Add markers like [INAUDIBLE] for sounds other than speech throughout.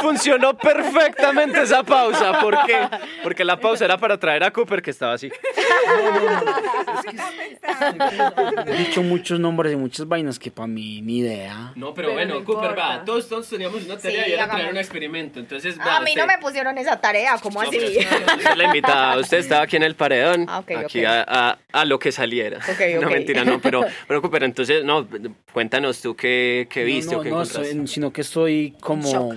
funcionó perfectamente esa pausa. ¿Por qué? Porque la pausa era para traer a Cooper que estaba así. He dicho muchos nombres y muchas vainas que para mí ni idea. No, pero, Pero bueno, no Cooper, importa. va. Todos, todos teníamos una tarea Sí, y era hagamos. traer un experimento. Entonces, A va, mí usted- no me pusieron esa tarea, ¿cómo No, así? pero usted es la invitada. Usted estaba aquí en el paredón. Ah, ok, aquí ok. A, a- a lo que saliera. Ok, [LAUGHS] No, ok. mentira, no. Pero, pero Cooper, entonces, no, cuéntanos tú qué, qué viste no, o qué no, encontraste. soy- sino que estoy como...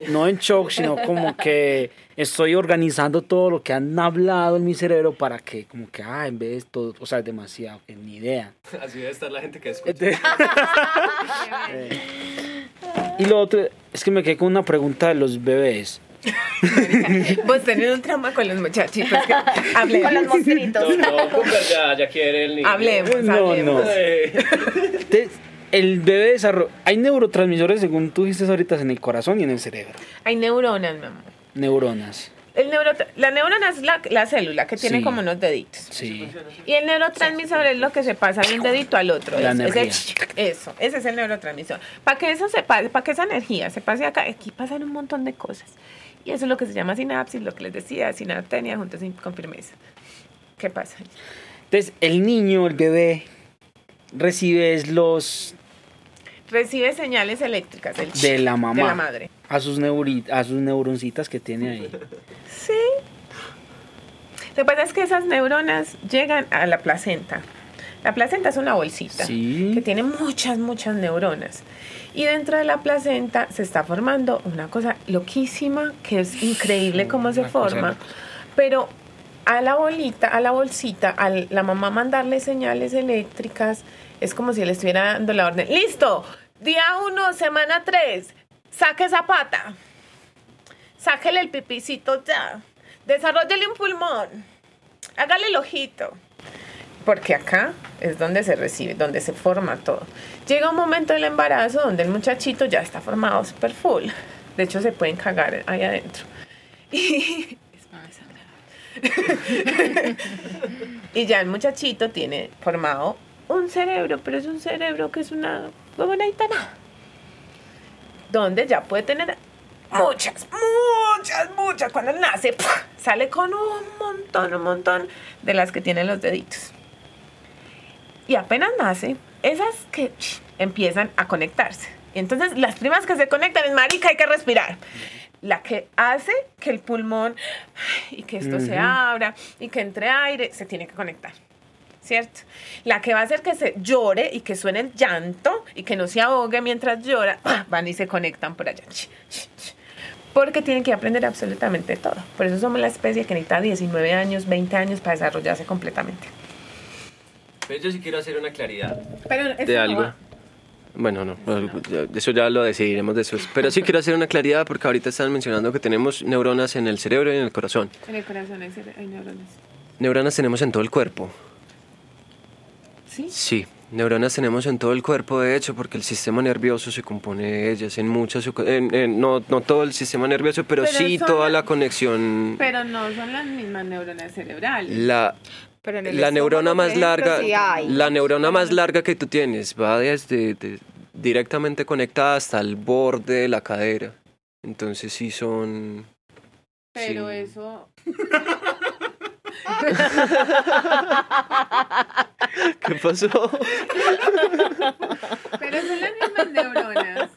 No en shock, sino como que estoy organizando todo lo que han hablado en mi cerebro para que, como que, ah, en vez de todo, o sea, es demasiado, que ni idea. Así debe estar la gente que escucha. [LAUGHS] Y lo otro es que me quedé con una pregunta de los bebés. [LAUGHS] Vos tenés un trauma con los muchachitos. Que... Hablemos. Con los monstruitos. No, no, ya, ya quiere el niño. Hablemos, No, hablemos. no. Eh, Entonces, el bebé desarrolla... Hay neurotransmisores, según tú dijiste ahorita, en el corazón y en el cerebro. Hay neuronas, mi amor. Neuronas. El neuro... La neurona es la, la célula que tiene Sí. como unos deditos. Sí. Y el neurotransmisor es lo que se pasa de un dedito al otro. La Es- ese- eso, ese es el neurotransmisor. Para que eso se pase, para que esa energía se pase acá, aquí pasan un montón de cosas. Y eso es lo que se llama sinapsis, lo que les decía, sinaptenia junto sin- con firmeza. ¿Qué pasa? Entonces, el niño, el bebé, recibe los Recibe señales eléctricas del de la mamá. de la madre. A sus, neuri- a sus neuroncitas que tiene ahí. Sí. Lo que pasa es que esas neuronas llegan a la placenta. La placenta es una bolsita Sí. que tiene muchas, muchas neuronas. Y dentro de la placenta se está formando una cosa loquísima que es increíble cómo se Una forma. Pero a la bolita, a la bolsita, a la mamá mandarle señales eléctricas, es como si le estuviera dando la orden. ¡Listo! Día uno, semana tres. Saque esa pata. Sáquele el pipicito ya. Desarrollele un pulmón. Hágale el ojito. Porque acá es donde se recibe, donde se forma todo. Llega un momento del embarazo donde el muchachito ya está formado super full. De hecho, se pueden cagar ahí adentro. Y, [LAUGHS] [LAUGHS] y ya el muchachito tiene formado un cerebro, pero es un cerebro que es una huevonadita nada. Donde ya puede tener muchas, muchas, muchas. Cuando nace, sale con un montón, un montón de las que tienen los deditos. Y apenas nace, esas que empiezan a conectarse. Y entonces las primas que se conectan es marica, hay que respirar. La que hace que el pulmón y que esto se abra y que entre aire, se tiene que conectar. ¿Cierto? La que va a hacer que se llore y que suene el llanto y que no se ahogue mientras llora, van y se conectan por allá. Porque tienen que aprender absolutamente todo. Por eso somos la especie que necesita 19 años, 20 años para desarrollarse completamente. Pero yo sí quiero hacer una claridad Pero eso de no algo. va- Bueno, no, ya- eso ya lo decidiremos después. Pero sí quiero hacer una claridad porque ahorita están mencionando que tenemos neuronas en el cerebro y en el corazón. En el corazón hay neuronas. Neuronas tenemos en todo el cuerpo. ¿Sí? Sí, neuronas tenemos en todo el cuerpo, de hecho, porque el sistema nervioso se compone de ellas en muchas en- en- no, no todo el sistema nervioso, pero, Pero sí toda la- la conexión. Pero no son las mismas neuronas cerebrales. La, Pero en el la neurona más ejemplo, larga, sí hay. la neurona más larga que tú tienes va desde de- directamente conectada hasta el borde de la cadera. Entonces sí son. Pero sí. eso... [LAUGHS] [LAUGHS] ¿Qué pasó? Pero son las mismas neuronas.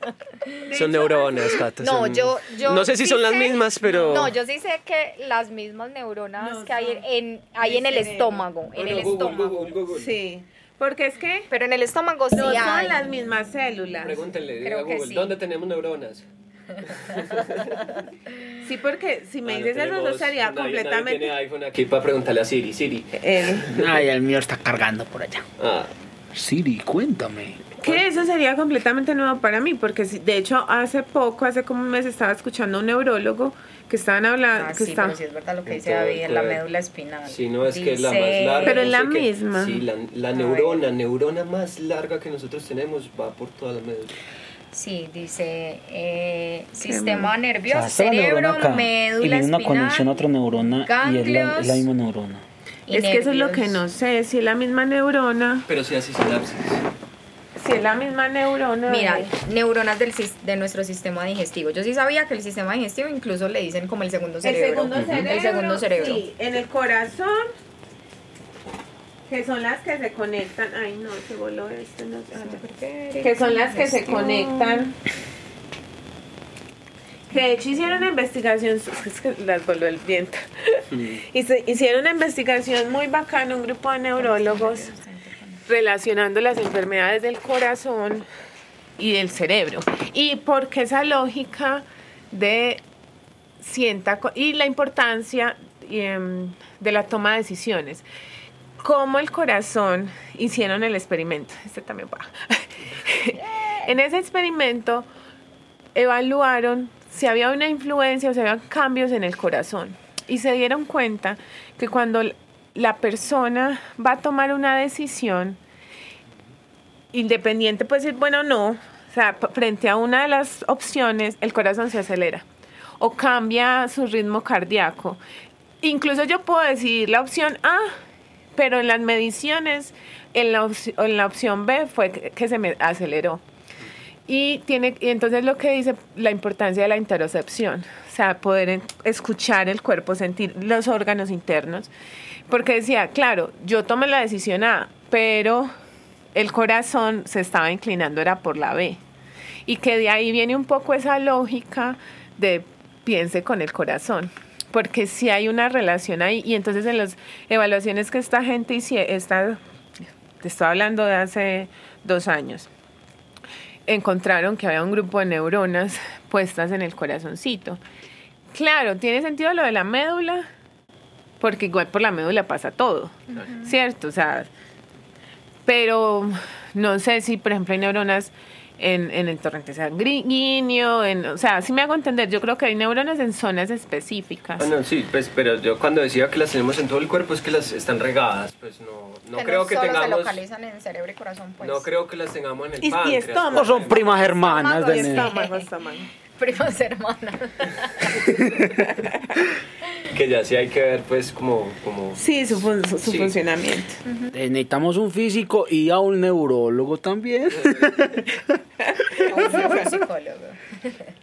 De son hecho, neuronas, Cata. No, son- yo, yo No sé si sí son las sé- mismas, pero. No, yo sí sé que las mismas neuronas No que hay en, hay en el estómago, en el estómago. Sí, porque es que Pero en el estómago sí no son hay. las mismas células. Pregúntenle Creo a que Google, sí. ¿dónde tenemos neuronas? [LAUGHS] Sí, porque si me Ah, no dices eso, eso sería nadie- nadie completamente... tiene iPhone aquí para preguntarle a Siri. Siri. El- [LAUGHS] Ay, el mío está cargando por allá. Ah, Siri, cuéntame. Que eso sería completamente nuevo para mí, porque si- de hecho hace poco, hace como un mes, estaba escuchando a un neurólogo que estaban hablando, Ah, que sí, está- pero sí es verdad lo que En dice David, en la médula espinal. Sí, no, es que es la más Dice- larga. Pero no es la sé qué. misma. Sí, la, la neurona, neurona más larga que nosotros tenemos va por toda la médula. Sí, dice eh, sistema nervioso, O sea, cerebro, acá, y médula viene una espinal. conexión a otra neurona y es la, la misma neurona. y Es que eso es lo que no sé, si es la misma neurona, Pero sí hace sinapsis. si es la misma neurona. Mira, de- neuronas del, sis- de nuestro sistema digestivo. Yo sí sabía que el sistema digestivo incluso le dicen como el segundo el cerebro. segundo cerebro. El segundo cerebro. Sí, en el corazón, que son las que se conectan. Ay, no, se voló esto, no sé. Que son las que se conectan. Que de hecho hicieron una investigación, [LAUGHS] es que las voló el viento. Y se- hicieron una investigación muy bacana, un grupo de neurólogos relacionando las enfermedades del corazón y del cerebro. Y porque esa lógica de sienta y la importancia em, de la toma de decisiones. Cómo el corazón hicieron el experimento. Este también va. [LAUGHS] en ese experimento evaluaron si había una influencia o si había cambios en el corazón. Y se dieron cuenta que cuando la persona va a tomar una decisión, independiente puede decir bueno o no, o sea, frente a una de las opciones, el corazón se acelera o cambia su ritmo cardíaco. Incluso yo puedo decidir la opción A, pero en las mediciones, en la, en la opción B fue que, se me aceleró. Y, tiene, y entonces lo que dice la importancia de la interocepción, o sea, poder escuchar el cuerpo, sentir los órganos internos. Porque decía, claro, yo tomé la decisión A, pero el corazón se estaba inclinando, era por la B. Y que de ahí viene un poco esa lógica de piense con el corazón. Porque si hay una relación ahí, y entonces en las evaluaciones que esta gente esta, te estoy hablando de hace dos años, encontraron que había un grupo de neuronas [LAUGHS] puestas en el corazoncito. Claro, tiene sentido lo de la médula, porque igual por la médula pasa todo, ¿cierto? O sea, pero no sé si, por ejemplo, hay neuronas en, en el torrente sanguíneo, en, o sea, si me hago entender, yo creo que hay neuronas en zonas específicas. Bueno, sí, pues, pero yo cuando decía que las tenemos en todo el cuerpo es que las están regadas, pues no, no que creo no que solo se tengamos, localizan en cerebro y corazón, pues. no creo que las tengamos en el Y- y estómago. No son primas hermanas. Estómago, de- Estómago, estómago. Primas hermanas. [LAUGHS] Que ya sí hay que ver, pues, como, como Sí, su, fun- su, su Sí. funcionamiento. Eh, Necesitamos un físico y a un neurólogo también. [LAUGHS] un psicólogo.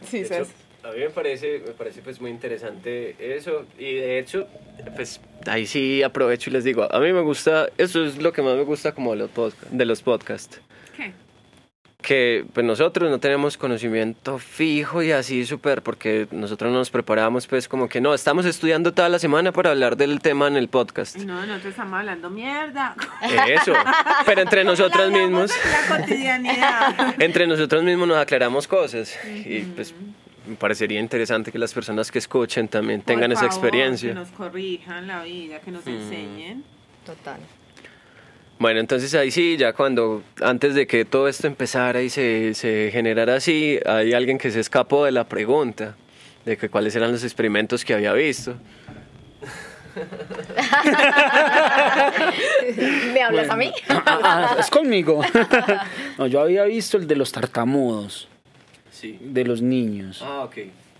Sí, hecho, a mí me parece, me parece pues muy interesante eso y de hecho, pues ahí sí aprovecho y les digo, a mí me gusta, eso es lo que más me gusta como de los, podcasts. Que pues nosotros no tenemos conocimiento fijo y así súper, porque nosotros nos preparamos pues como que no, estamos estudiando toda la semana para hablar del tema en el podcast. No, nosotros estamos hablando mierda. Eso, pero entre nosotros mismos, La cotidianidad. entre nosotros mismos nos aclaramos cosas y pues me parecería interesante que las personas que escuchen también tengan esa experiencia. Que nos corrijan la vida, que nos enseñen. Total. Bueno, entonces ahí sí, ya cuando, antes de que todo esto empezara y se, se generara así, hay alguien que se escapó de la pregunta de que cuáles eran los experimentos que había visto. [LAUGHS] ¿Me hablas a mí? Ah, ah, es conmigo. [LAUGHS] no, yo había visto el de los tartamudos, Sí. de los niños. Ah, ok.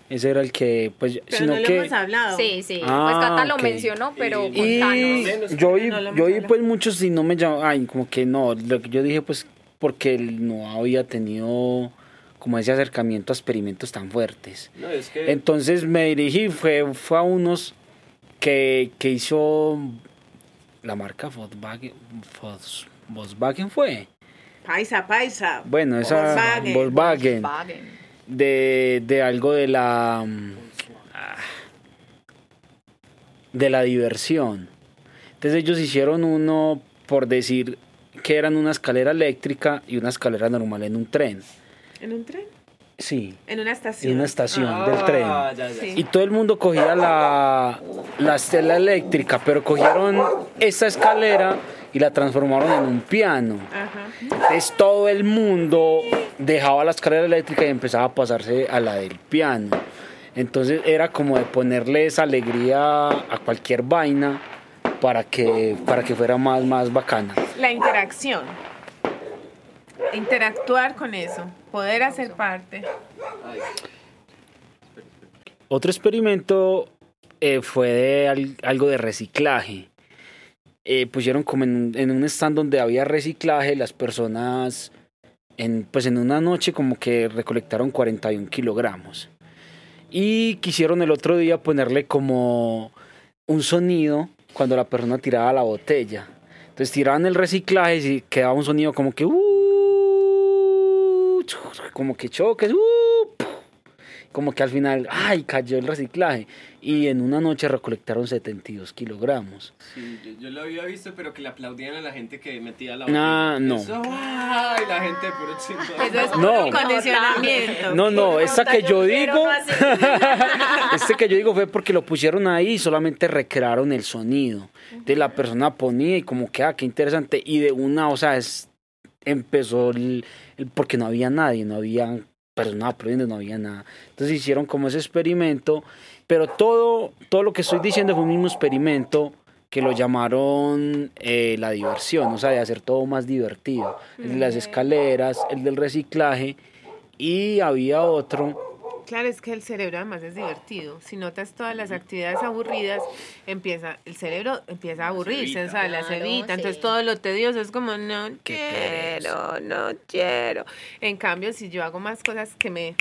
Ese era el que, pues, Pero sino no lo que... hemos hablado. Sí, sí. Ah, pues Cata lo ok. mencionó, pero Y- Y contanos. yo vi, No yo vi pues muchos y no me llamó, ay, como que no, lo que yo dije pues porque él no había tenido como ese acercamiento a experimentos tan fuertes. No, es que... Entonces me dirigí, fue, fue a unos que, que hizo la marca Volkswagen, Volks- Volkswagen fue. Paisa, paisa. Bueno, esa Volkswagen. Volkswagen, Volkswagen. De, de algo de la mm, ah, de la diversión. Entonces ellos hicieron uno por decir que eran una escalera eléctrica y una escalera normal en un tren. ¿En un tren? Sí, En una estación. en una estación Ah, del tren. ya, ya. Sí. Y todo el mundo cogía la, la estela eléctrica, pero cogieron esta escalera y la transformaron en un piano. Ajá. Entonces todo el mundo dejaba la escalera eléctrica y empezaba a pasarse a la del piano. Entonces era como de ponerle esa alegría a cualquier vaina para que, para que fuera más, más bacana. La interacción. Interactuar con eso. Poder hacer parte. Otro experimento eh, fue de al- algo de reciclaje. Eh, pusieron como en, un- en un stand donde había reciclaje, las personas en, pues en una noche como que recolectaron 41 kilogramos. Y quisieron el otro día ponerle como un sonido cuando la persona tiraba la botella. Entonces tiraban el reciclaje y quedaba un sonido como que... "Uh", como que choques. "Uh", como que al final, ay, cayó el reciclaje. Y en una noche recolectaron 72 kilogramos. Sí, yo, yo lo había visto, pero que le aplaudían a la gente que metía la Ah, no. Eso, ¡ay! La gente puro chingón. Eso es No. condicionamiento. No, no, esta que yo digo, [LAUGHS] este que yo digo fue porque lo pusieron ahí y solamente recrearon el sonido. De la persona ponía y como que, ah, qué interesante. Y de una, o sea, es, empezó el, el- porque no había nadie, no había personas aprendiendo, no había nada. Entonces hicieron como ese experimento, pero todo, todo lo que estoy diciendo fue un mismo experimento que lo llamaron eh, la diversión, o sea, de hacer todo más divertido. El de las escaleras, el del reciclaje y había otro Claro, es que el cerebro además es divertido. Si notas todas las actividades aburridas, empieza, el cerebro empieza a aburrirse, o sea, las Claro, evita. Entonces sí. todo lo tedioso es como, no quiero, no quiero. En cambio, si yo hago más cosas que me...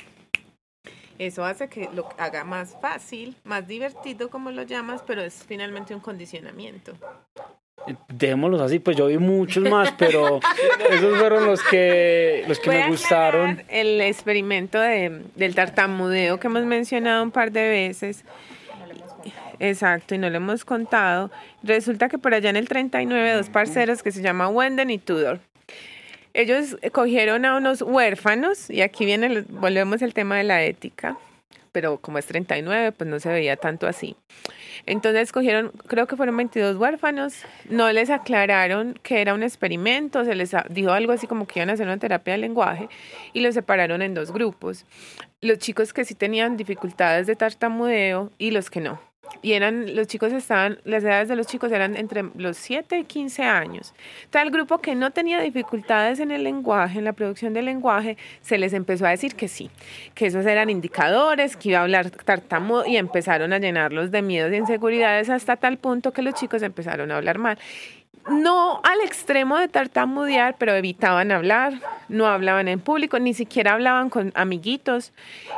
Eso hace que lo haga más fácil, más divertido, como lo llamas, pero es finalmente un condicionamiento. Dejémoslos así, pues yo vi muchos más, pero [LAUGHS] esos fueron los que los que Voy me gustaron. El experimento de, del tartamudeo que hemos mencionado un par de veces. Exacto, y no lo hemos contado. Resulta que por allá en el 39, dos parceros que se llaman Wenden y Tudor. Ellos cogieron a unos huérfanos, y aquí viene, volvemos al tema de la ética, pero como es 39, pues no se veía tanto así. Entonces cogieron, creo que fueron 22 huérfanos, no les aclararon que era un experimento, se les dijo algo así como que iban a hacer una terapia de lenguaje y los separaron en dos grupos. Los chicos que sí tenían dificultades de tartamudeo y los que no. Y eran, los chicos estaban, las edades de los chicos eran entre los 7 y 15 años. Tal grupo que no tenía dificultades en el lenguaje, en la producción del lenguaje, se les empezó a decir que sí, que esos eran indicadores, que iba a hablar tartamudo y empezaron a llenarlos de miedos y inseguridades hasta tal punto que los chicos empezaron a hablar mal. No al extremo de tartamudear, pero evitaban hablar, no hablaban en público, ni siquiera hablaban con amiguitos.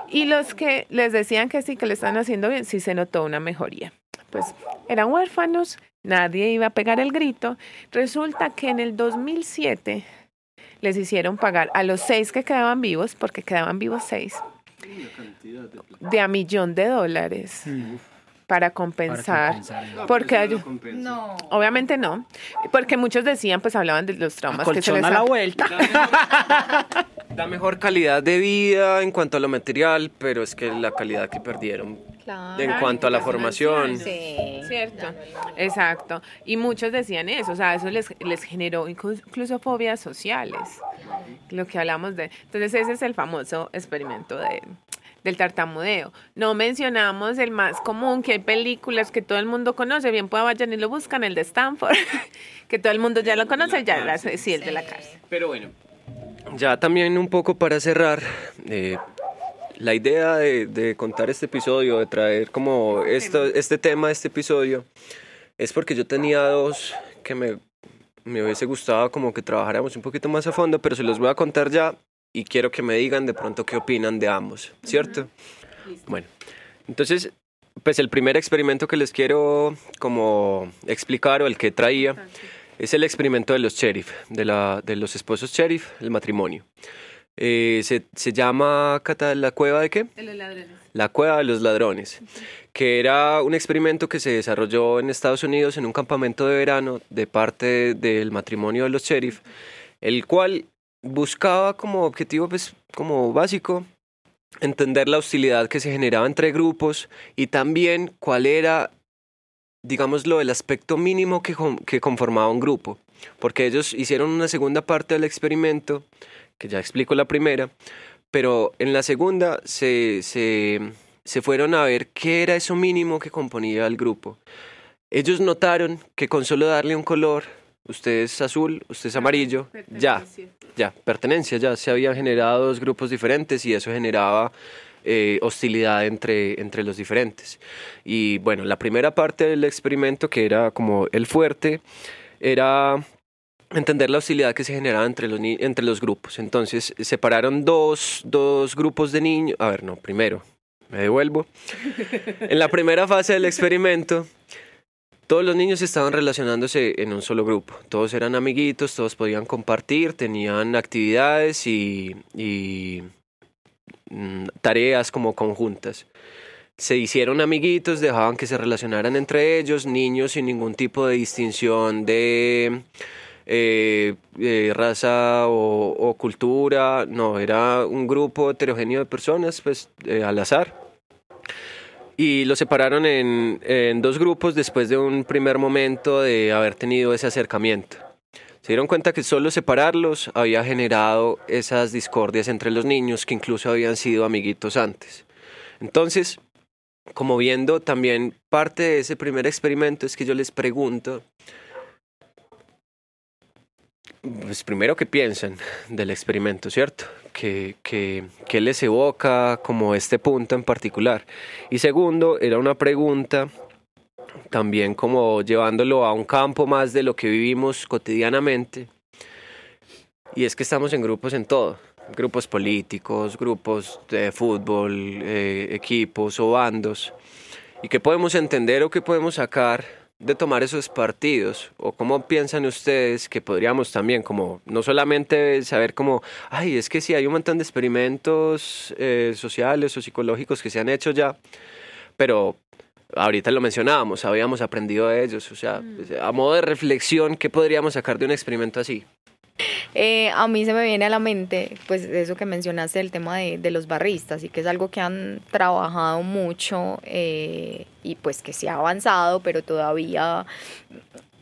Y los que les decían que sí, que le están haciendo bien, sí se notó una mejoría. Pues eran huérfanos, nadie iba a pegar el grito. Resulta que en el 2007 les hicieron pagar a los seis que quedaban vivos, porque quedaban vivos seis, de a millón de dólares para compensar. Porque hay- No. Obviamente no, porque muchos decían, pues hablaban de los traumas que se les a la vuelta. Da mejor calidad de vida en cuanto a lo material, pero es que la calidad que perdieron Claro. en cuanto a la formación. Sí. Cierto, exacto. Y muchos decían eso, o sea, eso les, les generó inclu- incluso fobias sociales, lo que hablamos de. Entonces ese es el famoso experimento de, del tartamudeo. No mencionamos el más común, que hay películas que todo el mundo conoce, bien pueda vayan y lo buscan, el de Stanford, [LAUGHS] que todo el mundo ya lo conoce, ya la, sí, el de la cárcel. Pero bueno, ya también un poco para cerrar, eh, la idea de, de contar este episodio, de traer como esto, este tema, este episodio, es porque yo tenía dos que me, me hubiese gustado como que trabajáramos un poquito más a fondo, pero se los voy a contar ya y quiero que me digan de pronto qué opinan de ambos, ¿cierto? Bueno, entonces, pues el primer experimento que les quiero como explicar o el que traía es el experimento de los sheriff, de, la, de los esposos sheriff, el matrimonio. Eh, se, se llama Cata, la cueva de qué? De los ladrones. La cueva de los ladrones, que era un experimento que se desarrolló en Estados Unidos en un campamento de verano de parte del matrimonio de los sheriff, el cual buscaba como objetivo pues como básico entender la hostilidad que se generaba entre grupos y también cuál era digámoslo el aspecto mínimo que, que conformaba un grupo, porque ellos hicieron una segunda parte del experimento, que ya explico la primera, pero en la segunda se, se, se fueron a ver qué era eso mínimo que componía el grupo. Ellos notaron que con solo darle un color, usted es azul, usted es amarillo, ya, ya, pertenencia, ya se habían generado dos grupos diferentes y eso generaba eh, hostilidad entre, entre los diferentes. Y bueno, la primera parte del experimento, que era como el fuerte, era entender la hostilidad que se generaba entre los, entre los grupos. Entonces separaron dos, dos grupos de niños. A ver, no, primero, me devuelvo. En la primera fase del [LAUGHS] experimento, todos los niños estaban relacionándose en un solo grupo. Todos eran amiguitos, todos podían compartir, tenían actividades y, mm, tareas como conjuntas. Se hicieron amiguitos, dejaban que se relacionaran entre ellos, niños sin ningún tipo de distinción de eh, eh, raza o, o cultura. No, era un grupo heterogéneo de personas, pues eh, al azar. Y los separaron en, en dos grupos después de un primer momento de haber tenido ese acercamiento. Se dieron cuenta que solo separarlos había generado esas discordias entre los niños que incluso habían sido amiguitos antes. Entonces, como viendo también parte de ese primer experimento es que yo les pregunto, pues primero qué piensan del experimento, ¿cierto? ¿Qué, qué, qué les evoca como este punto en particular? Y segundo, era una pregunta también como llevándolo a un campo más de lo que vivimos cotidianamente. Y es que estamos en grupos en todo, grupos políticos, grupos de fútbol, eh, equipos o bandos. ¿Y qué podemos entender o qué podemos sacar de tomar esos partidos? ¿O cómo piensan ustedes que podríamos también, como no solamente saber como, ay, es que sí, hay un montón de experimentos eh, sociales o psicológicos que se han hecho ya, pero ahorita lo mencionábamos, habíamos aprendido de ellos, o sea, a modo de reflexión, ¿qué podríamos sacar de un experimento así? Eh, a mí se me viene a la mente, pues eso que mencionaste, el tema de, de los barristas, y que es algo que han trabajado mucho eh, y pues que se ha avanzado, pero todavía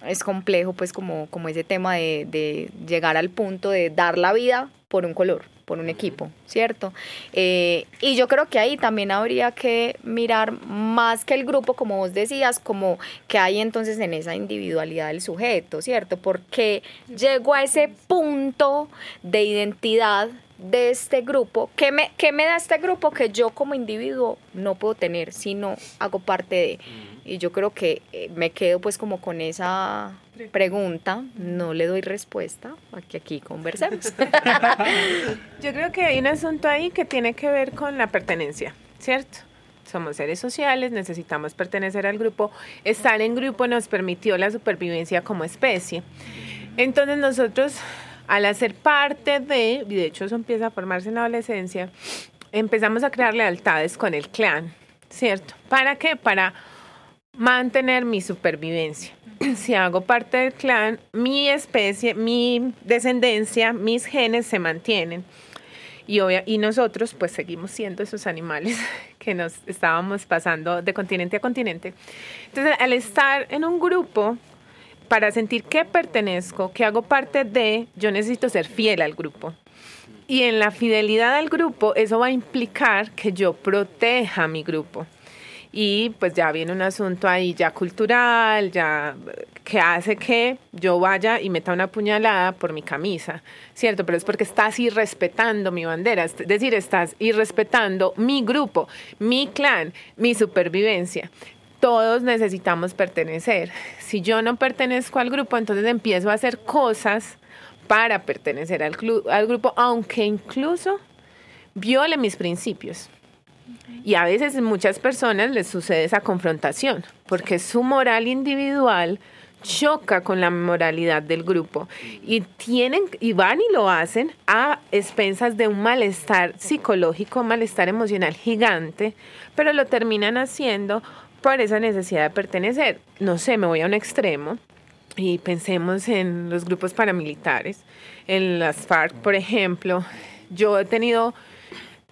es complejo, pues como, como ese tema de, de llegar al punto de dar la vida por un color por un equipo, ¿cierto? Eh, y yo creo que ahí también habría que mirar más que el grupo, como vos decías, como que hay entonces en esa individualidad del sujeto, ¿cierto? Porque llegó a ese punto de identidad de este grupo, ¿qué me, ¿qué me da este grupo que yo como individuo no puedo tener si no hago parte de? Y yo creo que eh, me quedo pues como con esa pregunta, no le doy respuesta, aquí aquí conversemos. [LAUGHS] Yo creo que hay un asunto ahí que tiene que ver con la pertenencia, ¿cierto? Somos seres sociales, necesitamos pertenecer al grupo. Estar en grupo nos permitió la supervivencia como especie. Entonces nosotros, al hacer parte de, y de hecho eso empieza a formarse en la adolescencia, empezamos a crear lealtades con el clan, ¿cierto? ¿Para qué? Para mantener mi supervivencia. [CLEARS THROAT] Si hago parte del clan, mi especie, mi descendencia, mis genes se mantienen. Y, obvia- y nosotros pues seguimos siendo esos animales [LAUGHS] que nos estábamos pasando de continente a continente. Entonces, al estar en un grupo, para sentir que pertenezco, que hago parte de, yo necesito ser fiel al grupo. Y en la fidelidad al grupo, eso va a implicar que yo proteja mi grupo. Y pues ya viene un asunto ahí ya cultural, ya que hace que yo vaya y meta una puñalada por mi camisa, ¿cierto? Pero es porque estás irrespetando mi bandera, es decir, estás irrespetando mi grupo, mi clan, mi supervivencia. Todos necesitamos pertenecer. Si yo no pertenezco al grupo, entonces empiezo a hacer cosas para pertenecer al, al grupo, aunque incluso viole mis principios. Y a veces muchas personas les sucede esa confrontación, porque su moral individual choca con la moralidad del grupo y tienen y van y lo hacen a expensas de un malestar psicológico, un malestar emocional gigante, pero lo terminan haciendo por esa necesidad de pertenecer. No sé, me voy a un extremo y pensemos en los grupos paramilitares, en las FARC, por ejemplo. Yo he tenido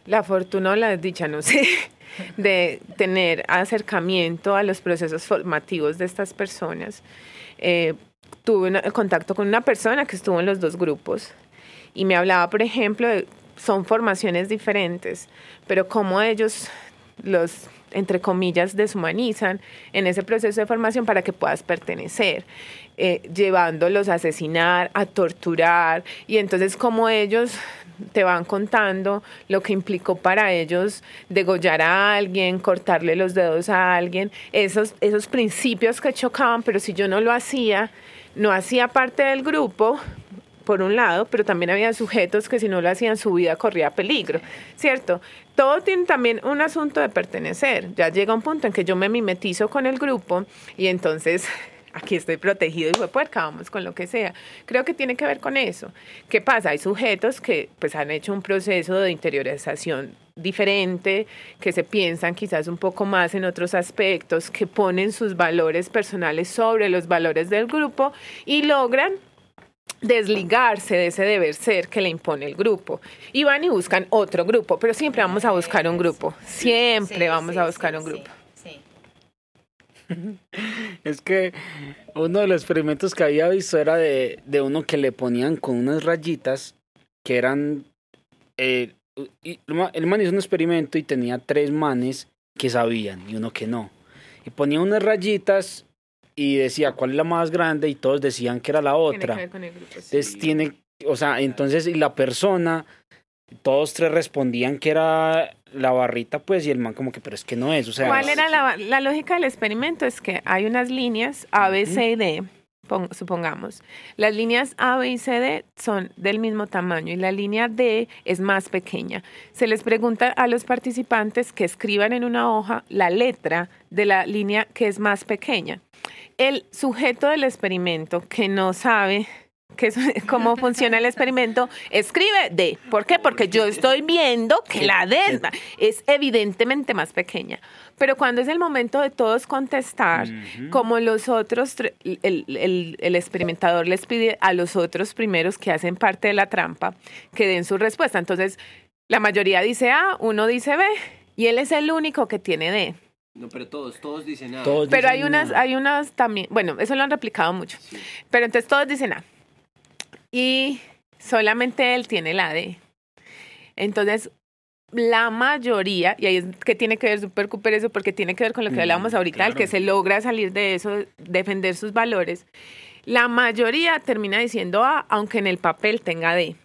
la fortuna o la desdicha, no sé, [LAUGHS] de tener acercamiento a los procesos formativos de estas personas. Eh, tuve una- contacto con una persona que estuvo en los dos grupos y me hablaba, por ejemplo, de, son formaciones diferentes, pero cómo ellos los, entre comillas, deshumanizan en ese proceso de formación para que puedas pertenecer, eh, llevándolos a asesinar, a torturar, y entonces como ellos te van contando lo que implicó para ellos degollar a alguien, cortarle los dedos a alguien, esos, esos principios que chocaban, pero si yo no lo hacía, no hacía parte del grupo, por un lado, pero también había sujetos que si no lo hacían su vida corría peligro, ¿cierto? Todo tiene también un asunto de pertenecer. Ya llega un punto en que yo me mimetizo con el grupo y entonces aquí estoy protegido y fue puerca, vamos con lo que sea. Creo que tiene que ver con eso. ¿Qué pasa? Hay sujetos que pues han hecho un proceso de interiorización diferente, que se piensan quizás un poco más en otros aspectos, que ponen sus valores personales sobre los valores del grupo y logran desligarse de ese deber ser que le impone el grupo. Y van y buscan otro grupo, pero siempre vamos a buscar un grupo, siempre vamos a buscar un grupo. Es que uno de los experimentos que había visto era de, de uno que le ponían con unas rayitas que eran... Eh, el man hizo un experimento y tenía tres manes que sabían y uno que no. Y ponía unas rayitas y decía cuál es la más grande y todos decían que era la otra. Entonces tiene, o sea, entonces y la persona, todos tres respondían que era la barrita, pues, y el man como que, pero es que no es, o sea. ¿Cuál era la, la lógica del experimento? Es que hay unas líneas A, B, C y D supongamos, las líneas A, B y C, D son del mismo tamaño y la línea D es más pequeña. Se les pregunta a los participantes que escriban en una hoja la letra de la línea que es más pequeña. El sujeto del experimento que no sabe que es, [LAUGHS] cómo funciona el experimento, escribe D. ¿Por qué? Porque yo estoy viendo que la D es evidentemente más pequeña. Pero cuando es el momento de todos contestar, como los otros, el, el, el, experimentador les pide a los otros primeros que hacen parte de la trampa que den su respuesta. Entonces, la mayoría dice A, uno dice B, y él es el único que tiene D. No, pero todos, todos dicen A. pero hay unas, hay unas también, bueno, eso lo han replicado mucho. Pero entonces todos dicen A y solamente él tiene la D. Entonces, la mayoría, y ahí es que tiene que ver Super Cooper eso, porque tiene que ver con lo que mm, hablábamos ahorita, el que se logra salir de eso, defender sus valores. La mayoría termina diciendo A, aunque en el papel tenga D.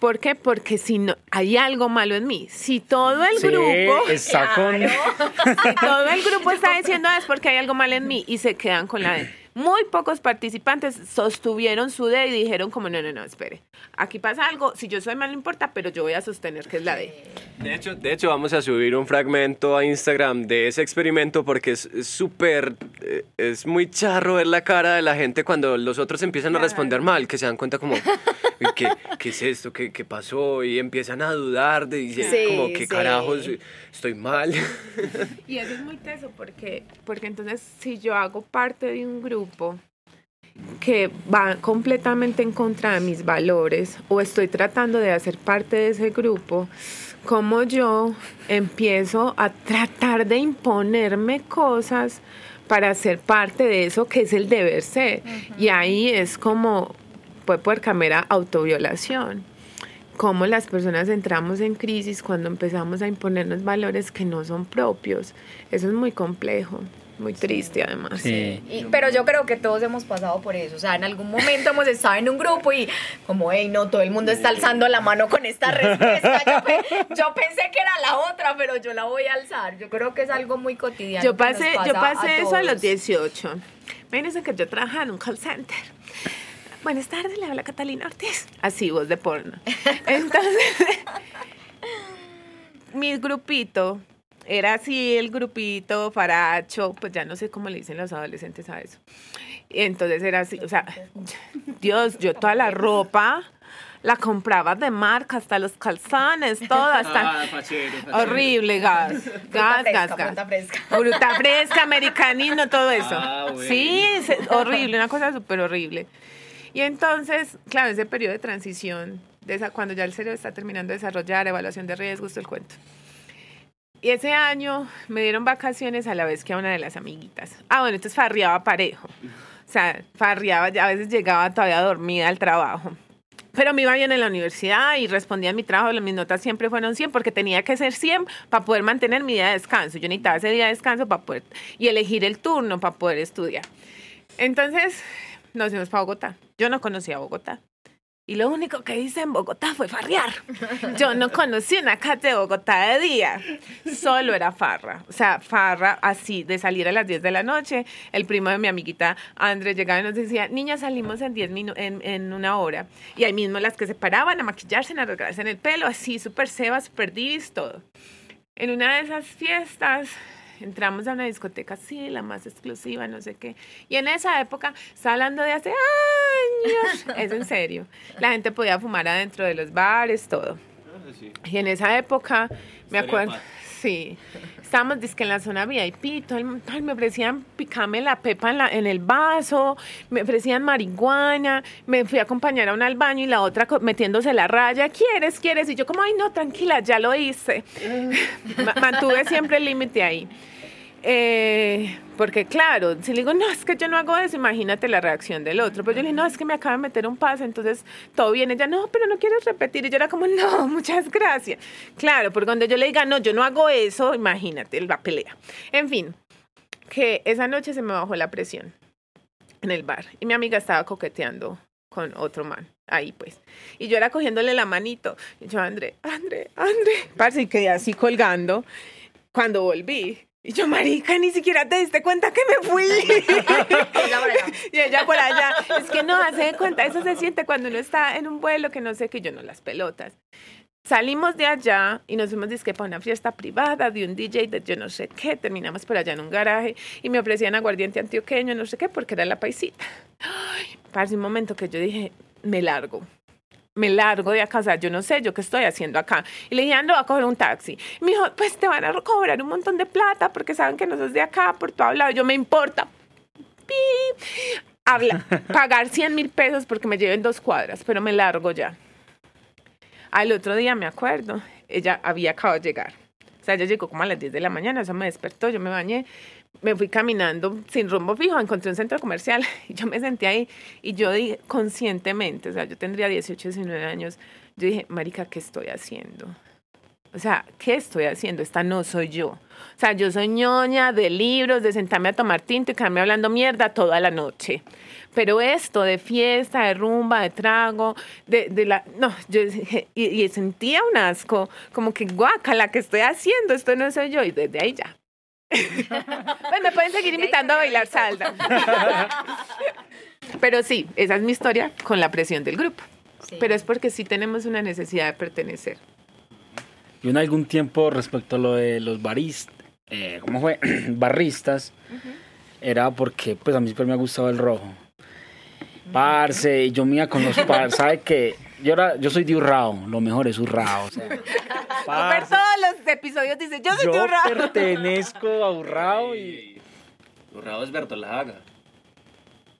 ¿Por qué? Porque si no, hay algo malo en mí. Si todo el grupo. [LAUGHS] Está [LAUGHS] si todo el grupo [LAUGHS] está diciendo A es porque hay algo malo en mí y se quedan con la D. Muy pocos participantes sostuvieron su D y dijeron como, no, no, no, espere. Aquí pasa algo, si yo soy mal no importa, pero yo voy a sostener que es la D. De hecho, de hecho vamos a subir un fragmento a Instagram de ese experimento porque es súper, eh, es muy charro ver la cara de la gente cuando los otros empiezan a responder mal, que se dan cuenta como, ¿qué, qué es esto? ¿Qué, ¿Qué, pasó? Y empiezan a dudar, de, decir como, ¿qué carajos? Estoy mal. Y eso es muy teso porque, porque entonces si yo hago parte de un grupo, que va completamente en contra de mis valores o estoy tratando de hacer parte de ese grupo, como yo empiezo a tratar de imponerme cosas para ser parte de eso que es el deber ser. Y ahí es como, puede poder cambiar autoviolación. Cómo las personas entramos en crisis cuando empezamos a imponernos valores que no son propios. Eso es muy complejo. Muy triste además. Sí. pero yo creo que todos hemos pasado por eso. O sea, en algún momento hemos estado en un grupo y como, hey, no, todo el mundo está alzando la mano con esta [LAUGHS] respuesta. Yo, pensé que era la otra, pero yo la voy a alzar. Yo creo que es algo muy cotidiano. Yo pasé, yo pasé eso a los 18. Imagínense que yo trabajaba en un call center. Buenas tardes, le habla Catalina Ortiz. Así, voz de porno. [LAUGHS] Entonces, [LAUGHS] mi grupito era así el grupito faracho, pues ya no sé cómo le dicen los adolescentes a eso. Entonces era así, o sea, Dios, yo toda la ropa la compraba de marca, hasta los calzones, todo, hasta ah, horrible, gas, gas, gas, gas. Fruta fresca. Fruta fresca, americanino, todo eso. Ah, sí, horrible, una cosa súper horrible. Y entonces, claro, ese periodo de transición, de esa, cuando ya el cerebro está terminando de desarrollar, evaluación de riesgos, todo el cuento. Y ese año me dieron vacaciones a la vez que a una de las amiguitas. Ah, bueno, entonces farriaba parejo. O sea, farriaba, a veces llegaba todavía dormida al trabajo. Pero me iba bien en la universidad y respondía a mi trabajo. Mis notas siempre fueron 100 porque tenía que ser 100 para poder mantener mi día de descanso. Yo necesitaba ese día de descanso para poder... Y elegir el turno para poder estudiar. Entonces nos fuimos para Bogotá. Yo no conocía Bogotá. Y lo único que hice en Bogotá fue farrear. Yo no conocí una calle de Bogotá de día. Solo era farra. O sea, farra así, de salir a las 10 de la noche. El primo de mi amiguita André llegaba y nos decía, niña, salimos en 10 minutos, en, una hora. Y ahí mismo las que se paraban a maquillarse, a arreglarse en el pelo, así, súper seba, súper divis, todo. En una de esas fiestas entramos a una discoteca, sí, la más exclusiva, no sé qué. Y en esa época, está hablando de hace años, [LAUGHS] es en serio. La gente podía fumar adentro de los bares, todo. Y en esa época, me acuerdo, sí, estábamos disque en la zona VIP, todo el- ay, me ofrecían picarme la pepa en, la- en el vaso, me ofrecían marihuana, me fui a acompañar a una al baño y la otra metiéndose la raya, ¿quieres, quieres? Y yo como, ay, no, tranquila, ya lo hice. [LAUGHS] Ma- Mantuve siempre el límite ahí. Eh, porque claro, si le digo, no, es que yo no hago eso, imagínate la reacción del otro. Pero yo le dije, no, es que me acaba de meter un pase, entonces todo bien. Ella, no, pero no quieres repetir. Y yo era como, no, [LAUGHS] muchas gracias. Claro, porque cuando yo le diga, no, yo no hago eso, imagínate, la pelea. En fin, que esa noche se me bajó la presión en el bar y mi amiga estaba coqueteando con otro man. Ahí pues. Y yo era cogiéndole la manito. Y yo, André, André, André. Parce, y quedé así colgando cuando volví. Y yo, marica, ni siquiera te diste cuenta que me fui. [LAUGHS] y ella por allá. Es que no, hace de cuenta, eso se siente cuando uno está en un vuelo que no sé que yo no las pelotas. Salimos de allá y nos fuimos disque para una fiesta privada de un DJ de yo no sé qué. Terminamos por allá en un garaje y me ofrecían aguardiente antioqueño, no sé qué, porque era la paisita. Ay, parce, un momento que yo dije, me largo. Me largo de acá, o sea, yo no sé, yo qué estoy haciendo acá. Y le dije, ando a coger un taxi. Y me dijo, pues te van a cobrar un montón de plata porque saben que no sos de acá, por tu hablado. Yo me importa. Pi. Habla, [LAUGHS] pagar 100 mil pesos porque me lleven dos cuadras, pero me largo ya. Al otro día me acuerdo, ella había acabado de llegar. O sea, ella llegó como a las 10 de la mañana, eso me despertó, yo me bañé, me fui caminando sin rumbo fijo, encontré un centro comercial [LAUGHS] y yo me senté ahí y yo dije conscientemente, o sea, yo tendría 18, 19 años, yo dije, marica, ¿qué estoy haciendo? O sea, ¿qué estoy haciendo? Esta no soy yo. O sea, yo soy ñoña de libros, de sentarme a tomar tinto y quedarme hablando mierda toda la noche. Pero esto de fiesta, de rumba, de trago, de, la... No, yo y, y sentía un asco, como que guaca, la que estoy haciendo, esto no soy yo. Y desde ahí ya. Pues me pueden seguir invitando a bailar salsa. Pero sí, esa es mi historia con la presión del grupo. Sí. Pero es porque sí tenemos una necesidad de pertenecer. Yo en algún tiempo respecto a lo de los baristas, eh, ¿cómo fue? [CLEARS THROAT] Barristas, era porque pues a mí siempre me ha gustado el rojo. Parce, yo iba con los par, ¿sabe qué? Yo, era, yo soy de Urrao, lo mejor es Urrao. O sea, [LAUGHS] parce, todos los episodios dicen, yo soy yo rabo. pertenezco a Urrao y... Urrao es verdolaga.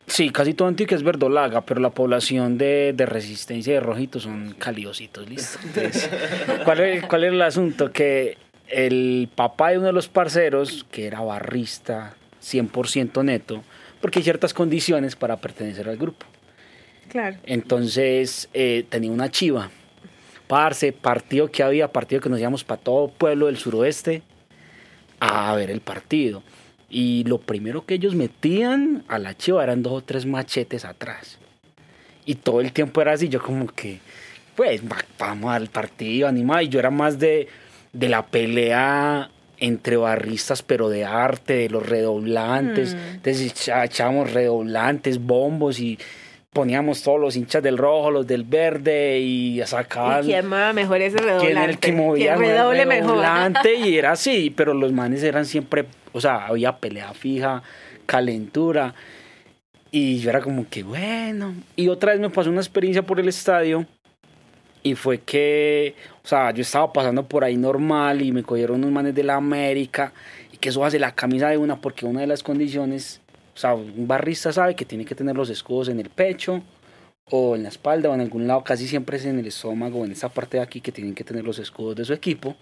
Sí, casi todo Antioquia es verdolaga, pero la población de, de resistencia de rojitos son caliositos, listo. Entonces, ¿cuál, es, ¿Cuál es el asunto? Que el papá de uno de los parceros, que era barrista 100% neto, porque hay ciertas condiciones para pertenecer al grupo. Claro. Entonces eh, tenía una chiva. Parce, partido que había, partido que nos íbamos para todo pueblo del suroeste a ver el partido. Y lo primero que ellos metían a la chiva eran dos o tres machetes atrás. Y todo el tiempo era así, yo como que, pues va- vamos al partido animado. Y yo era más de, de la pelea entre barristas, pero de arte, de los redoblantes. Entonces echa- echábamos redoblantes, bombos y poníamos todos los hinchas del rojo, los del verde y sacaban ¿Y quién mueva mejor ese redoblante? quién era el que movía ¿Quién el redoble mejor? y [LAUGHS] era así, pero los manes eran siempre, o sea, había pelea fija, calentura y yo era como que bueno. Y otra vez me pasó una experiencia por el estadio y fue que, o sea, yo estaba pasando por ahí normal y me cogieron unos manes de la América y que eso hace la camisa de una porque una de las condiciones, o sea, un barrista sabe que tiene que tener los escudos en el pecho o en la espalda o en algún lado, casi siempre es en el estómago o en esa parte de aquí que tienen que tener los escudos de su equipo.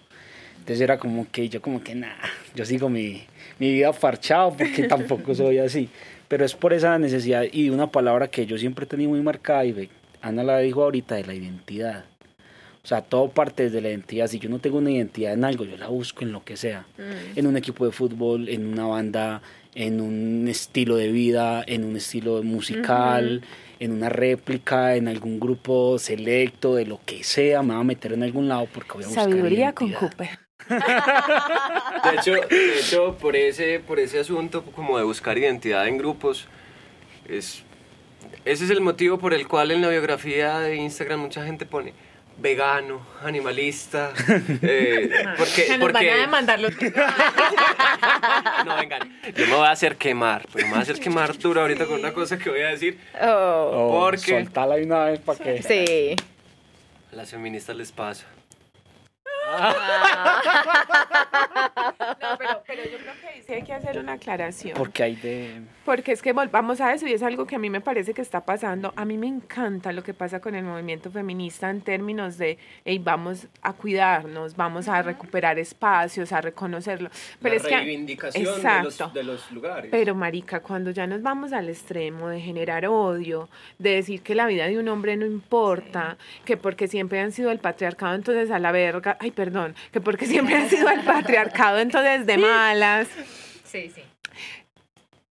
Entonces era como que yo como que nada, yo sigo mi, mi vida farchado porque [LAUGHS] tampoco soy así. Pero es por esa necesidad y una palabra que yo siempre he tenido muy marcada y Ana la dijo ahorita de la identidad. O sea, todo parte desde la identidad. Si yo no tengo una identidad en algo, yo la busco en lo que sea. En un equipo de fútbol, en una banda, en un estilo de vida, en un estilo musical, en una réplica, en algún grupo selecto, de lo que sea, me va a meter en algún lado porque voy a buscar Sabiduría con. Cooper. De hecho, de hecho por, ese, por ese asunto como de buscar identidad en grupos, es, ese es el motivo por el cual en la biografía de Instagram mucha gente pone vegano, animalista, [LAUGHS] eh, porque, Que nos porque van a demandar los [LAUGHS] no vengan, yo me voy a hacer quemar, pues me voy a hacer quemar duro ahorita con una cosa que voy a decir, Oh, Oh, Porque- Soltala de una vez para que... sí. a las feministas les pasa. No, pero, pero yo creo que ahí sí hay que hacer una aclaración. Porque hay de... Porque es que volvamos a eso y es algo que a mí me parece que está pasando. A mí me encanta lo que pasa con el movimiento feminista en términos de, hey, vamos a cuidarnos, vamos a recuperar espacios, a reconocerlo. Pero es que, Exacto. los lugares. Pero marica, cuando ya nos vamos al extremo de generar odio, de decir que la vida de un hombre no importa, que porque siempre han sido el patriarcado, entonces a la verga, ay, perdón, que porque siempre han sido el patriarcado, entonces de malas. Sí, sí.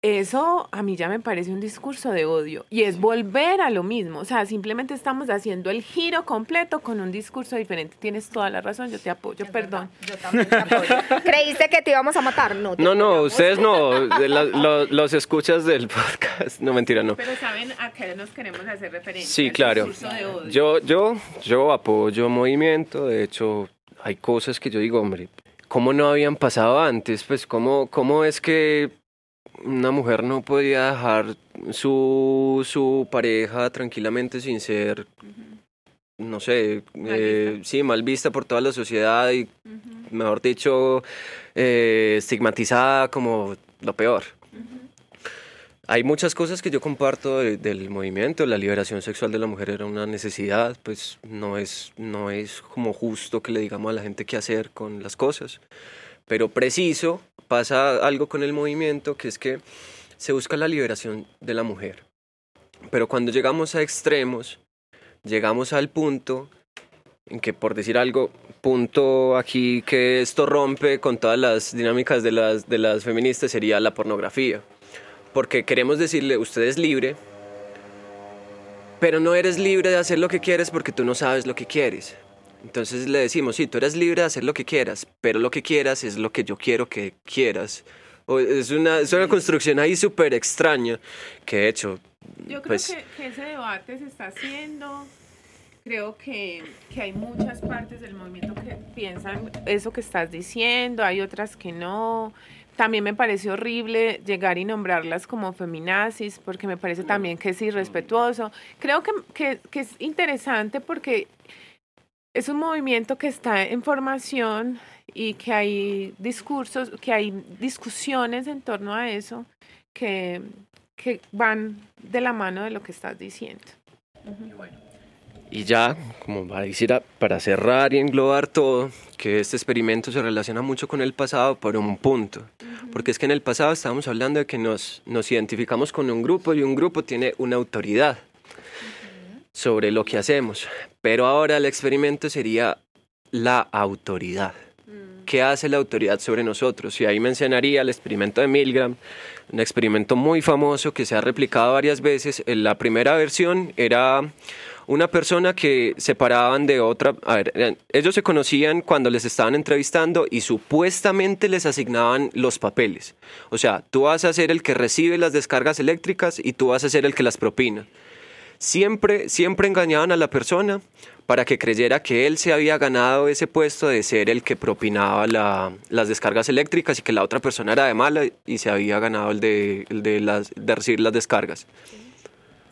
Eso a mí ya me parece un discurso de odio y es volver a lo mismo. O sea, simplemente estamos haciendo el giro completo con un discurso diferente. Tienes toda la razón, yo te apoyo, perdón. Yo también te apoyo. [LAUGHS] ¿Creíste que te íbamos a matar? No. No, no, ustedes no, de la- [LAUGHS] lo- los escuchas del podcast, no mentira, no. Pero saben a qué nos queremos hacer referencia. Sí, claro. Yo, yo, yo apoyo movimiento, de hecho, hay cosas que yo digo, hombre, ¿cómo no habían pasado antes? Pues, ¿cómo, cómo es que una mujer no podía dejar su, su pareja tranquilamente sin ser, no sé, Mal eh, sí, mal vista por toda la sociedad y, mejor dicho, eh, estigmatizada como lo peor? Hay muchas cosas que yo comparto de- del movimiento, la liberación sexual de la mujer era una necesidad, pues no es, no es como justo que le digamos a la gente qué hacer con las cosas, pero preciso pasa algo con el movimiento que es que se busca la liberación de la mujer, pero cuando llegamos a extremos, llegamos al punto en que por decir algo, punto aquí que esto rompe con todas las dinámicas de las, de las feministas sería la pornografía porque queremos decirle, usted es libre, pero no eres libre de hacer lo que quieres porque tú no sabes lo que quieres. Entonces le decimos, sí, tú eres libre de hacer lo que quieras, pero lo que quieras es lo que yo quiero que quieras. O es, una, es una construcción ahí súper extraña que de hecho... Yo creo pues, que, que ese debate se está haciendo. Creo que, que hay muchas partes del movimiento que piensan eso que estás diciendo, hay otras que no. También me parece horrible llegar y nombrarlas como feminazis, porque me parece también que es irrespetuoso. Creo que, que, que es interesante porque es un movimiento que está en formación y que hay discursos, que hay discusiones en torno a eso que, que van de la mano de lo que estás diciendo. Y ya, como para, decir, para cerrar y englobar todo, que este experimento se relaciona mucho con el pasado por un punto. Porque es que en el pasado estábamos hablando de que nos, nos identificamos con un grupo y un grupo tiene una autoridad sobre lo que hacemos. Pero ahora el experimento sería la autoridad. ¿Qué hace la autoridad sobre nosotros? Y ahí mencionaría el experimento de Milgram, un experimento muy famoso que se ha replicado varias veces. En la primera versión era una persona que separaban de otra. A ver, ellos se conocían cuando les estaban entrevistando y supuestamente les asignaban los papeles. O sea, tú vas a ser el que recibe las descargas eléctricas y tú vas a ser el que las propina. Siempre, siempre engañaban a la persona para que creyera que él se había ganado ese puesto de ser el que propinaba la- las descargas eléctricas y que la otra persona era de mala y se había ganado el de, el de, las, de recibir las descargas.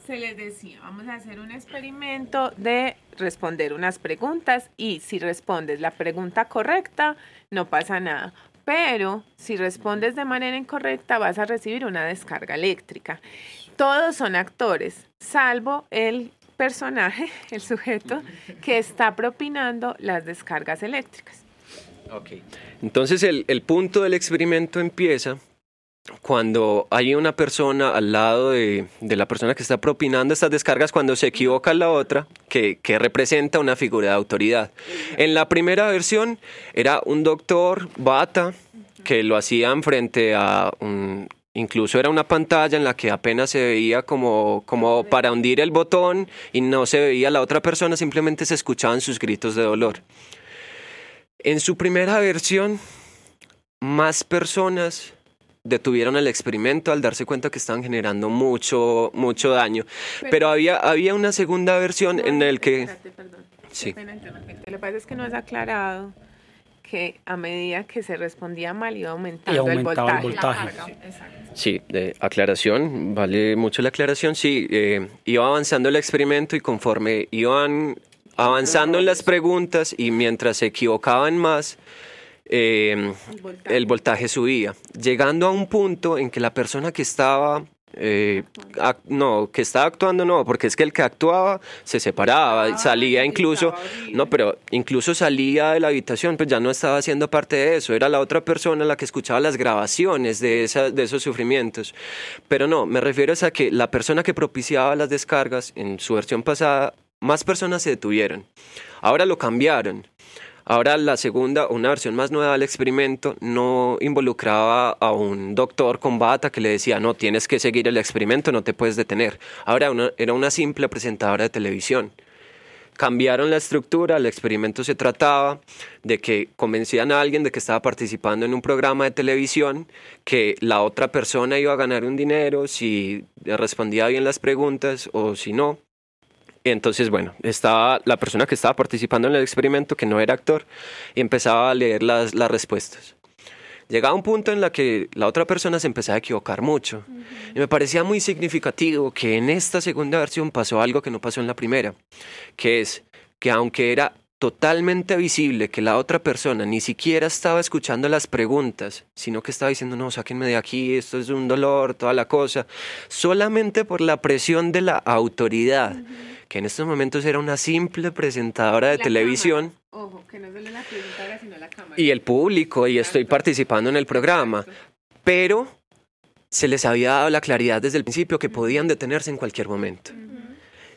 Se les decía, vamos a hacer un experimento de responder unas preguntas y si respondes la pregunta correcta, no pasa nada. Pero si respondes de manera incorrecta, vas a recibir una descarga eléctrica. Todos son actores, salvo el personaje, [LAUGHS] el sujeto, que está propinando las descargas eléctricas. Entonces el, el punto del experimento empieza cuando hay una persona al lado de, de la persona que está propinando estas descargas, cuando se equivoca la otra, que, que representa una figura de autoridad. En la primera versión era un doctor bata que lo hacían frente a un Incluso era una pantalla en la que apenas se veía como, como para hundir el botón y no se veía la otra persona, simplemente se escuchaban sus gritos de dolor. En su primera versión, más personas detuvieron el experimento al darse cuenta que estaban generando mucho, mucho daño. Pero, había, había una segunda versión en el que... Espérate, perdón. Sí. Lo que pasa es que no es aclarado que a medida que se respondía mal iba aumentando, Y aumentaba el el voltaje. Sí, de aclaración, vale mucho la aclaración. Sí, eh, iba avanzando el experimento y conforme iban avanzando en las preguntas y mientras se equivocaban más, eh, El voltaje. el voltaje subía, llegando a un punto en que la persona que estaba, eh, ac- no, que estaba actuando no, porque es que el que actuaba se separaba, salía incluso, no, pero incluso salía de la habitación, pues ya no estaba haciendo parte de eso, era la otra persona la que escuchaba las grabaciones de, esa, de esos sufrimientos. Pero no, me refiero a que la persona que propiciaba las descargas en su versión pasada, más personas se detuvieron. Ahora lo cambiaron. Ahora la segunda, una versión más nueva del experimento, no involucraba a un doctor con bata que le decía, no, tienes que seguir el experimento, no te puedes detener. Ahora era una simple presentadora de televisión. Cambiaron la estructura, el experimento se trataba de que convencían a alguien de que estaba participando en un programa de televisión, que la otra persona iba a ganar un dinero si respondía bien las preguntas o si no. Entonces, bueno, estaba la persona que estaba participando en el experimento, que no era actor, y empezaba a leer las, las respuestas. Llegaba un punto en la que la otra persona se empezaba a equivocar mucho. Y me parecía muy significativo que en esta segunda versión pasó algo que no pasó en la primera, que es que aunque era totalmente visible que la otra persona ni siquiera estaba escuchando las preguntas, sino que estaba diciendo, no, sáquenme de aquí, esto es un dolor, toda la cosa, solamente por la presión de la autoridad, que en estos momentos era una simple presentadora de La televisión. cámara. Ojo, que no solo la presentadora, sino la cámara. y el público y estoy participando en el programa, pero se les había dado la claridad desde el principio que podían detenerse en cualquier momento.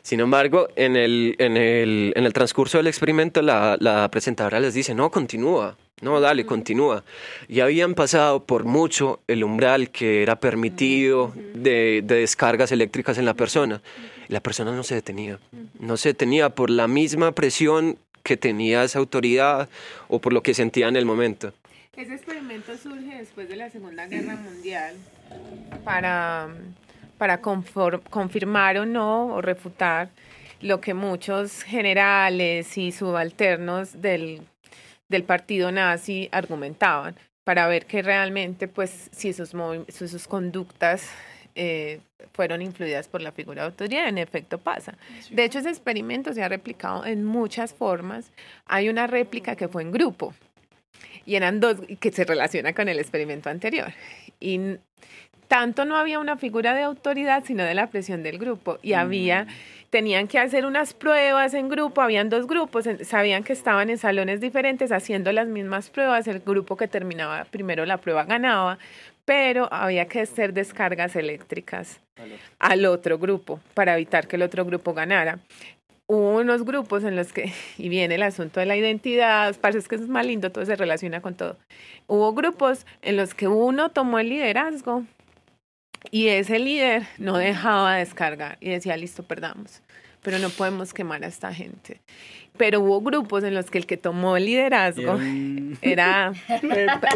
Sin embargo, en el, en el, en el transcurso del experimento, la, la presentadora les dice, no, continúa, no, dale, continúa. Y habían pasado por mucho el umbral que era permitido de, de descargas eléctricas en la persona. La persona no se detenía, no se detenía por la misma presión que tenía esa autoridad o por lo que sentía en el momento. Ese experimento surge después de la Segunda Guerra Mundial para, para confirmar o no o refutar lo que muchos generales y subalternos del, del partido nazi argumentaban, para ver que realmente, pues, si si sus conductas eh, fueron influidas por la figura de autoridad, en efecto pasa. De hecho, ese experimento se ha replicado en muchas formas. Hay una réplica que fue en grupo y eran dos que se relaciona con el experimento anterior. Y tanto no había una figura de autoridad, sino de la presión del grupo. Y había, tenían que hacer unas pruebas en grupo, habían dos grupos, sabían que estaban en salones diferentes haciendo las mismas pruebas. El grupo que terminaba primero la prueba ganaba, pero había que hacer descargas eléctricas al otro grupo para evitar que el otro grupo ganara. Hubo unos grupos en los que, [LAUGHS] y viene el asunto de la identidad, parece que es más lindo, todo se relaciona con todo. Hubo grupos en los que uno tomó el liderazgo y ese líder no dejaba descargar y decía, listo, perdamos, pero no podemos quemar a esta gente. Pero hubo grupos en los que el que tomó el liderazgo [LAUGHS] era,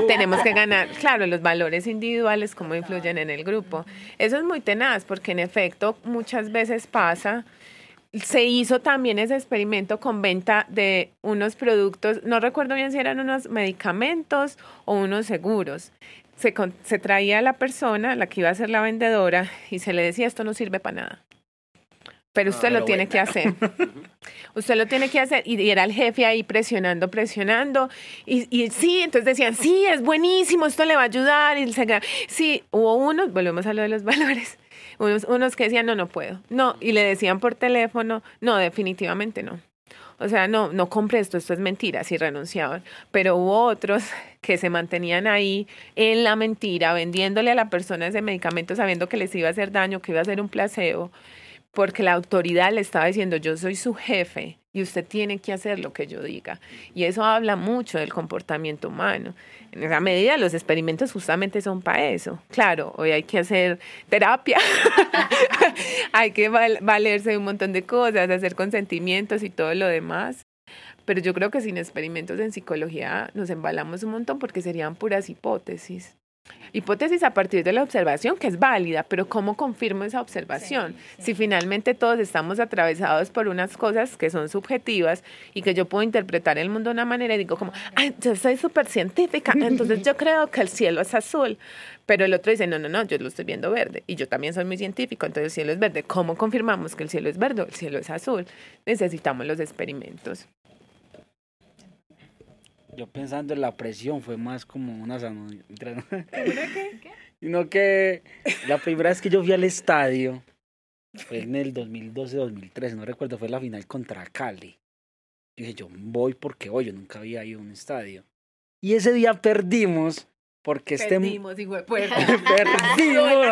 tenemos que ganar, claro, los valores individuales, cómo influyen en el grupo. Eso es muy tenaz porque en efecto muchas veces pasa se hizo también ese experimento con venta de unos productos, no recuerdo bien si eran unos medicamentos o unos seguros. Se, con- se traía a la persona, la que iba a ser la vendedora, y se le decía, esto no sirve para nada. Pero usted lo tiene que hacer. [LAUGHS] Usted lo tiene que hacer. Y, y era el jefe ahí presionando, presionando. Y, y sí, entonces decían, sí, es buenísimo, esto le va a ayudar. Y se, sí, hubo unos, volvemos a lo de los [LAUGHS] valores, unos, unos que decían, no, no puedo. No, y le decían por teléfono, no, definitivamente no. O sea, no, no compre esto, esto es mentira, sí renunciaban. Pero hubo otros que se mantenían ahí en la mentira, vendiéndole a la persona ese medicamento sabiendo que les iba a hacer daño, que iba a ser un placebo, porque la autoridad le estaba diciendo, yo soy su jefe y usted tiene que hacer lo que yo diga. Y eso habla mucho del comportamiento humano. En esa medida, los experimentos justamente son para eso. Claro, hoy hay que hacer terapia, [LAUGHS] hay que valerse de un montón de cosas, hacer consentimientos y todo lo demás. Pero yo creo que sin experimentos en psicología nos embalamos un montón porque serían puras hipótesis. Hipótesis a partir de la observación, que es válida, pero ¿cómo confirmo esa observación? Si finalmente todos estamos atravesados por unas cosas que son subjetivas y que yo puedo interpretar el mundo de una manera y digo como, ay, yo soy súper científica, entonces yo creo que el cielo es azul, pero el otro dice, no, no, no, yo lo estoy viendo verde y yo también soy muy científico, entonces el cielo es verde. ¿Cómo confirmamos que el cielo es verde o el cielo es azul? Necesitamos los experimentos. Yo pensando en la presión fue más como una ¿Qué? Sino que la primera vez que yo fui al estadio fue en el 2012-2013, no recuerdo, fue la final contra Cali. Yo dije, yo voy porque hoy yo nunca había ido a un estadio. Y ese día perdimos porque este... Perdimos, hijo de [LAUGHS] Perdimos.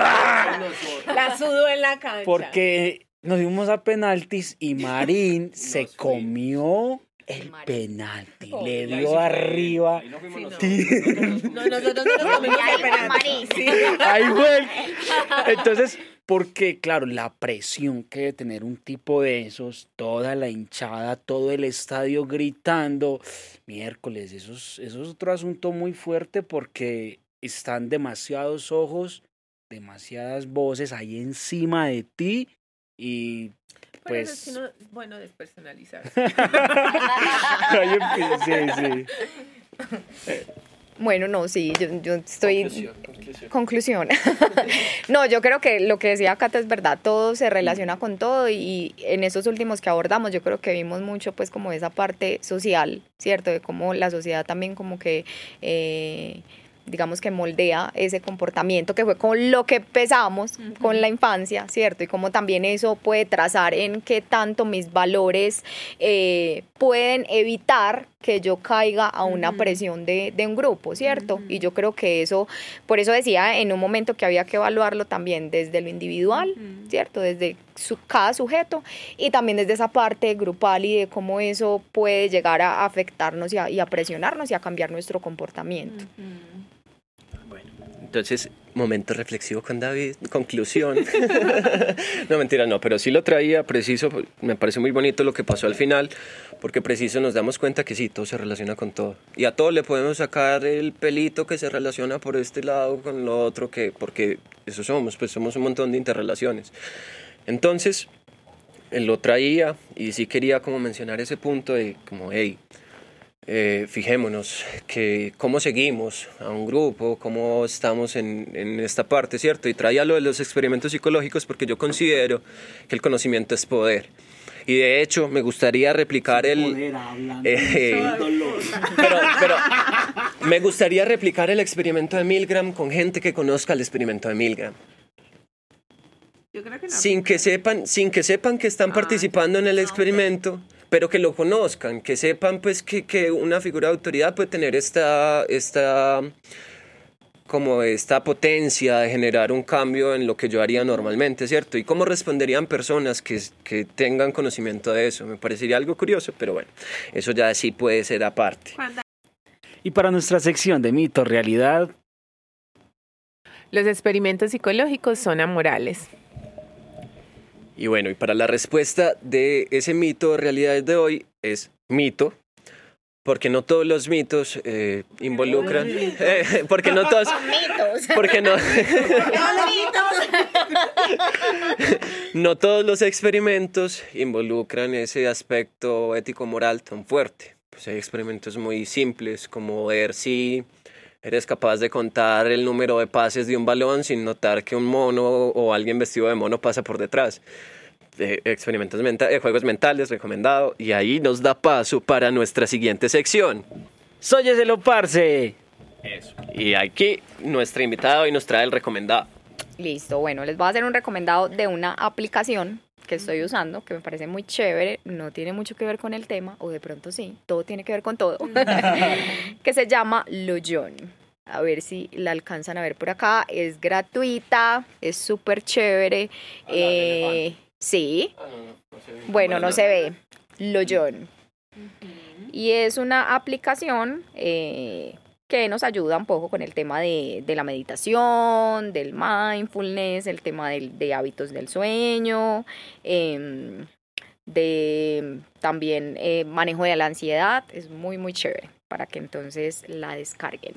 [LAUGHS] La sudó en la cancha. Porque nos fuimos a penaltis y [LAUGHS] Marín se comió el penalti, oh, le dio arriba. No, nosotros no nos comimos el penalti. Ahí fue. Entonces, porque claro, la presión que debe tener un tipo de esos, toda la hinchada, todo el estadio gritando, miércoles, eso es, eso es otro asunto muy fuerte porque están demasiados ojos, demasiadas voces ahí encima de ti y pues... es no, bueno despersonalizar. [LAUGHS] sí, sí. Bueno, no, sí, yo, yo estoy... Conclusión. [LAUGHS] no, yo creo que lo que decía Cata es verdad, todo se relaciona con todo y en esos últimos que abordamos yo creo que vimos mucho pues como esa parte social, ¿cierto? De cómo la sociedad también como que... Eh, digamos que moldea ese comportamiento que fue con lo que empezamos con la infancia, ¿cierto? Y cómo también eso puede trazar en qué tanto mis valores eh, pueden evitar que yo caiga a una presión de, de un grupo, ¿cierto? Y yo creo que eso, por eso decía en un momento que había que evaluarlo también desde lo individual, ¿cierto? Desde su, cada sujeto y también desde esa parte grupal y de cómo eso puede llegar a afectarnos y a, y a presionarnos y a cambiar nuestro comportamiento. Entonces, momento reflexivo con David, conclusión. [LAUGHS] no, mentira, no, pero sí lo traía preciso, me parece muy bonito lo que pasó al final, porque preciso nos damos cuenta que sí, todo se relaciona con todo. Y a todo le podemos sacar el pelito que se relaciona por este lado con lo otro, que, porque eso somos, pues somos un montón de interrelaciones. Entonces, él lo traía y sí quería como mencionar ese punto de como, hey, eh, fijémonos que cómo seguimos a un grupo, cómo estamos en, en, esta parte, ¿cierto? Y traía lo de los experimentos psicológicos porque yo considero que el conocimiento es poder. Y de hecho me gustaría replicar el... Eh, pero, pero me gustaría replicar el experimento de Milgram con gente que conozca el experimento de Milgram. sin, que sepan, sin que sepan que están ah, participando en el experimento pero que lo conozcan, que sepan pues que, que una figura de autoridad puede tener esta, esta, como esta potencia de generar un cambio en lo que yo haría normalmente, ¿cierto? Y cómo responderían personas que, que tengan conocimiento de eso. Me parecería algo curioso, pero bueno, eso ya sí puede ser aparte. Y para nuestra sección de mito, realidad. Los experimentos psicológicos son amorales. Y bueno, y para la respuesta de ese mito de realidades de hoy es mito, porque no todos los mitos eh, involucran, [LAUGHS] eh, porque no todos, porque no, [LAUGHS] no todos los experimentos involucran ese aspecto ético-moral tan fuerte. Pues hay experimentos muy simples como ver si eres capaz de contar el número de pases de un balón sin notar que un mono o alguien vestido de mono pasa por detrás. experimentos mentales, juegos mentales, recomendado. Y ahí nos da paso para nuestra siguiente sección. Soy ese Loparse. Eso. Y aquí nuestra invitada hoy nos trae el recomendado. Listo, bueno, les voy a hacer un recomendado de una aplicación que estoy usando, que me parece muy chévere, no tiene mucho que ver con el tema, o de pronto sí, todo tiene que ver con todo, [LAUGHS] que se llama Loyon. A ver si la alcanzan a ver por acá. Es gratuita, es súper chévere. Eh, sí. Ah, bueno, no se ve. Loyon. Y es una aplicación eh, que nos ayuda un poco con el tema de, de la meditación, del mindfulness, el tema del- de hábitos del sueño, em, de también eh, manejo de la ansiedad. Es muy, muy chévere para que entonces la descarguen.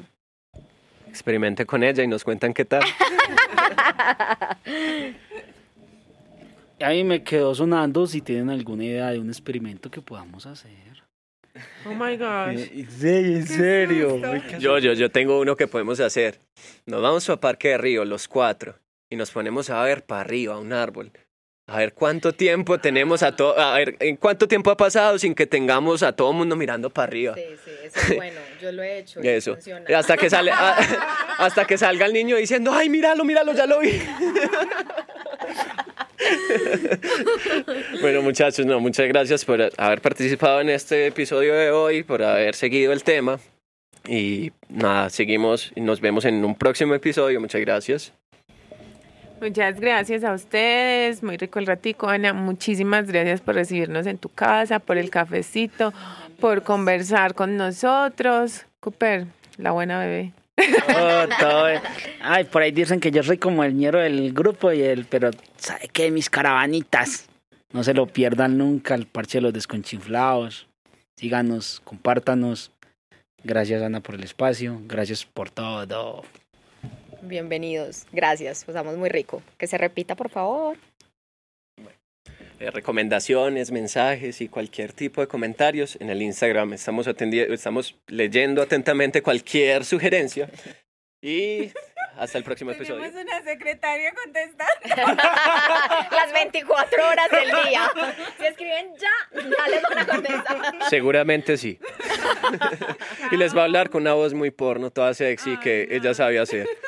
Experimente con ella y nos cuentan qué tal. [LAUGHS] A mí me quedó sonando si tienen alguna idea de un experimento que podamos hacer. Oh my gosh. En serio, en serio. Yo, yo, yo tengo uno que podemos hacer. Nos vamos a Parque de Río, los cuatro, y nos ponemos a ver para arriba, a un árbol. A ver cuánto tiempo tenemos a todo, a ver en cuánto tiempo ha pasado sin que tengamos a todo mundo mirando para arriba. Sí, sí, eso es bueno. Yo lo he hecho. Eso. Hasta que sale, a- [LAUGHS] hasta que salga el niño diciendo, ay, míralo, míralo, ya lo vi. [LAUGHS] [LAUGHS] bueno, muchachos, no, muchas gracias por haber participado en este episodio de hoy, por haber seguido el tema. Y nada, seguimos y nos vemos en un próximo episodio. Muchas gracias. Muchas gracias a ustedes, muy rico el ratico, Ana. Muchísimas gracias por recibirnos en tu casa, por el cafecito, por conversar con nosotros. Cooper, la buena bebé. Ay, por ahí dicen que yo soy como el ñero del grupo y el, pero ¿sabe qué? Mis caravanitas. No se lo pierdan nunca, el parche de los desconchinflados. Síganos, compártanos. Gracias Ana por el espacio, gracias por todo. Bienvenidos. Gracias. Pasamos muy rico. Que se repita, por favor. Eh, recomendaciones, mensajes y cualquier tipo de comentarios en el Instagram. Estamos, estamos leyendo atentamente cualquier sugerencia. Y hasta el próximo episodio. una secretaria contestar. [LAUGHS] Las 24 horas del día. Si escriben ya, ya les van a contestar. Seguramente sí. [LAUGHS] y les va a hablar con una voz muy porno, toda sexy, que ella sabe hacer. [LAUGHS]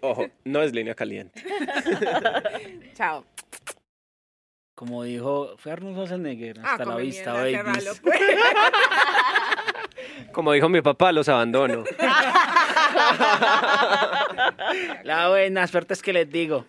Ojo, no es línea caliente. Chao. Como dijo, fue Arnold Schwarzenegger, hasta la vista, babies. Pues. [LAUGHS] Como dijo mi papá, los abandono. [LAUGHS] la buena suerte es que les digo.